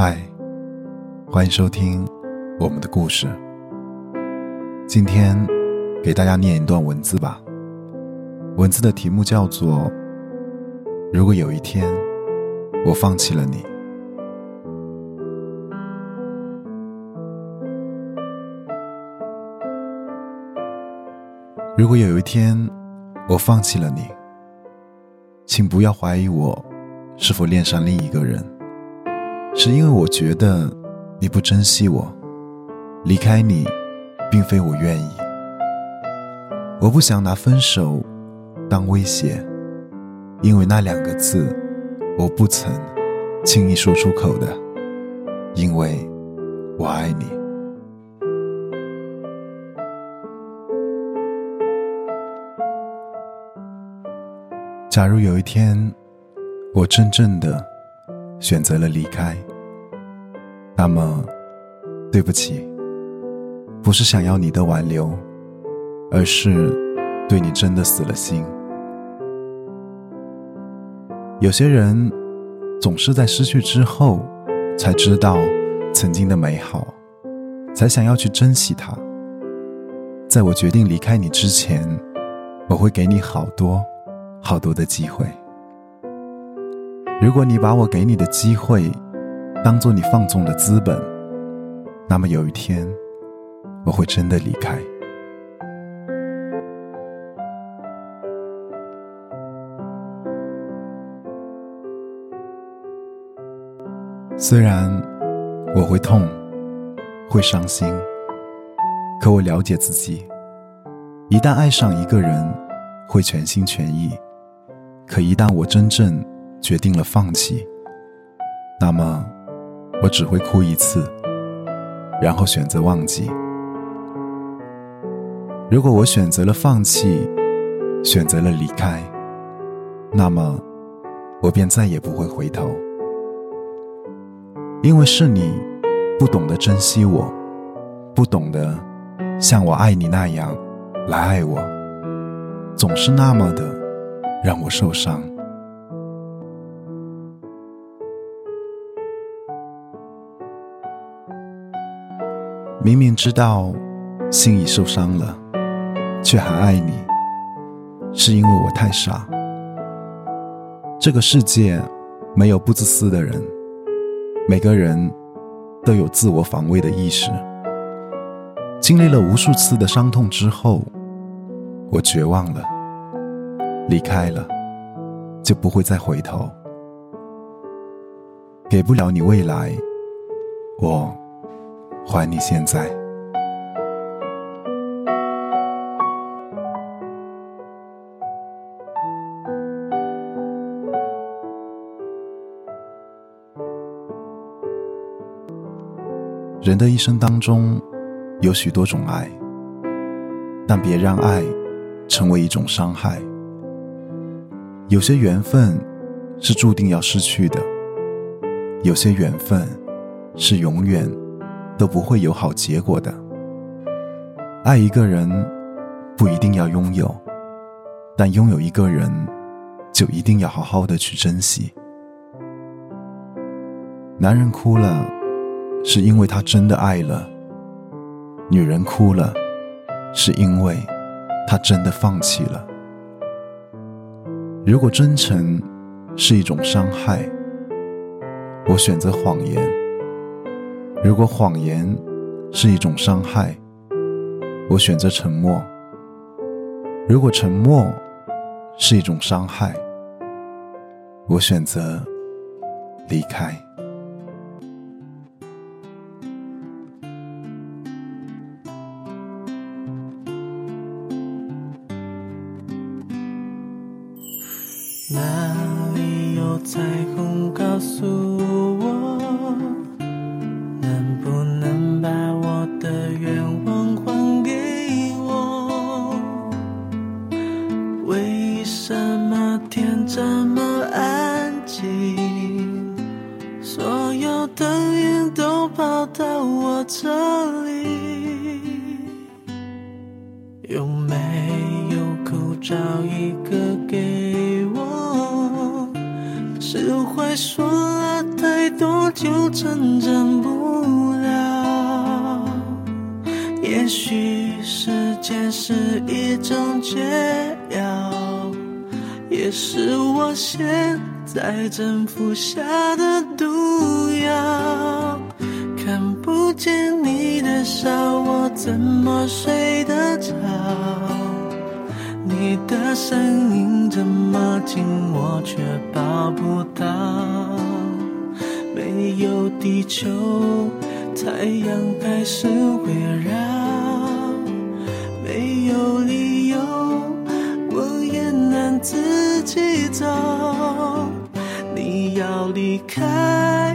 嗨，欢迎收听我们的故事。今天给大家念一段文字吧。文字的题目叫做“如果有一天我放弃了你”。如果有一天我放弃了你，请不要怀疑我是否恋上另一个人。是因为我觉得你不珍惜我，离开你，并非我愿意。我不想拿分手当威胁，因为那两个字我不曾轻易说出口的，因为我爱你。假如有一天，我真正的选择了离开。那么，对不起，不是想要你的挽留，而是对你真的死了心。有些人总是在失去之后，才知道曾经的美好，才想要去珍惜它。在我决定离开你之前，我会给你好多好多的机会。如果你把我给你的机会，当做你放纵的资本，那么有一天，我会真的离开。虽然我会痛，会伤心，可我了解自己，一旦爱上一个人，会全心全意。可一旦我真正决定了放弃，那么。我只会哭一次，然后选择忘记。如果我选择了放弃，选择了离开，那么我便再也不会回头。因为是你不懂得珍惜我，不懂得像我爱你那样来爱我，总是那么的让我受伤。明明知道心已受伤了，却还爱你，是因为我太傻。这个世界没有不自私的人，每个人都有自我防卫的意识。经历了无数次的伤痛之后，我绝望了，离开了，就不会再回头。给不了你未来，我。还你现在。人的一生当中，有许多种爱，但别让爱成为一种伤害。有些缘分是注定要失去的，有些缘分是永远。都不会有好结果的。爱一个人不一定要拥有，但拥有一个人就一定要好好的去珍惜。男人哭了，是因为他真的爱了；女人哭了，是因为她真的放弃了。如果真诚是一种伤害，我选择谎言。如果谎言是一种伤害，我选择沉默；如果沉默是一种伤害，我选择离开。哪里有彩虹？告诉到我这里，有没有口罩一个给我？是会说了太多。就成真不了。也许时间是一种解药，也是我现在正服下的毒看不见你的笑，我怎么睡得着？你的声音这么近，我却抱不到。没有地球，太阳还是围绕。没有理由，我也能自己走。你要离开，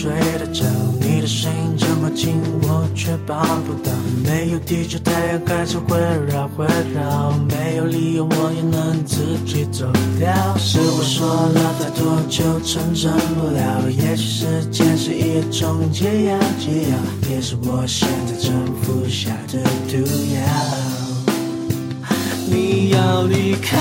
睡得着？你的声音这么近，我却抱不到。没有地球，太阳还是会绕会绕。没有理由，我也能自己走掉。是我说了太多，就成真不了。也许时间是一种解药，解药也是我现在正服下的毒药。你要离开。